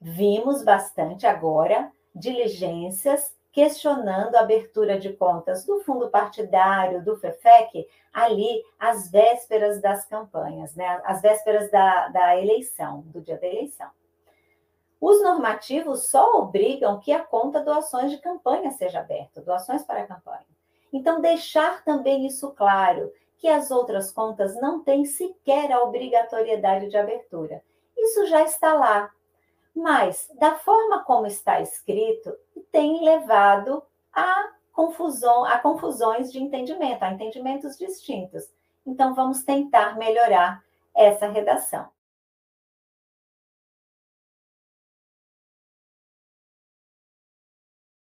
vimos bastante agora diligências questionando a abertura de contas do fundo partidário, do FEFEC, ali às vésperas das campanhas, né? às vésperas da, da eleição, do dia da eleição. Os normativos só obrigam que a conta doações de campanha seja aberta, doações para a campanha. Então, deixar também isso claro, que as outras contas não têm sequer a obrigatoriedade de abertura. Isso já está lá, mas da forma como está escrito, tem levado a confusão, a confusões de entendimento, a entendimentos distintos. Então vamos tentar melhorar essa redação.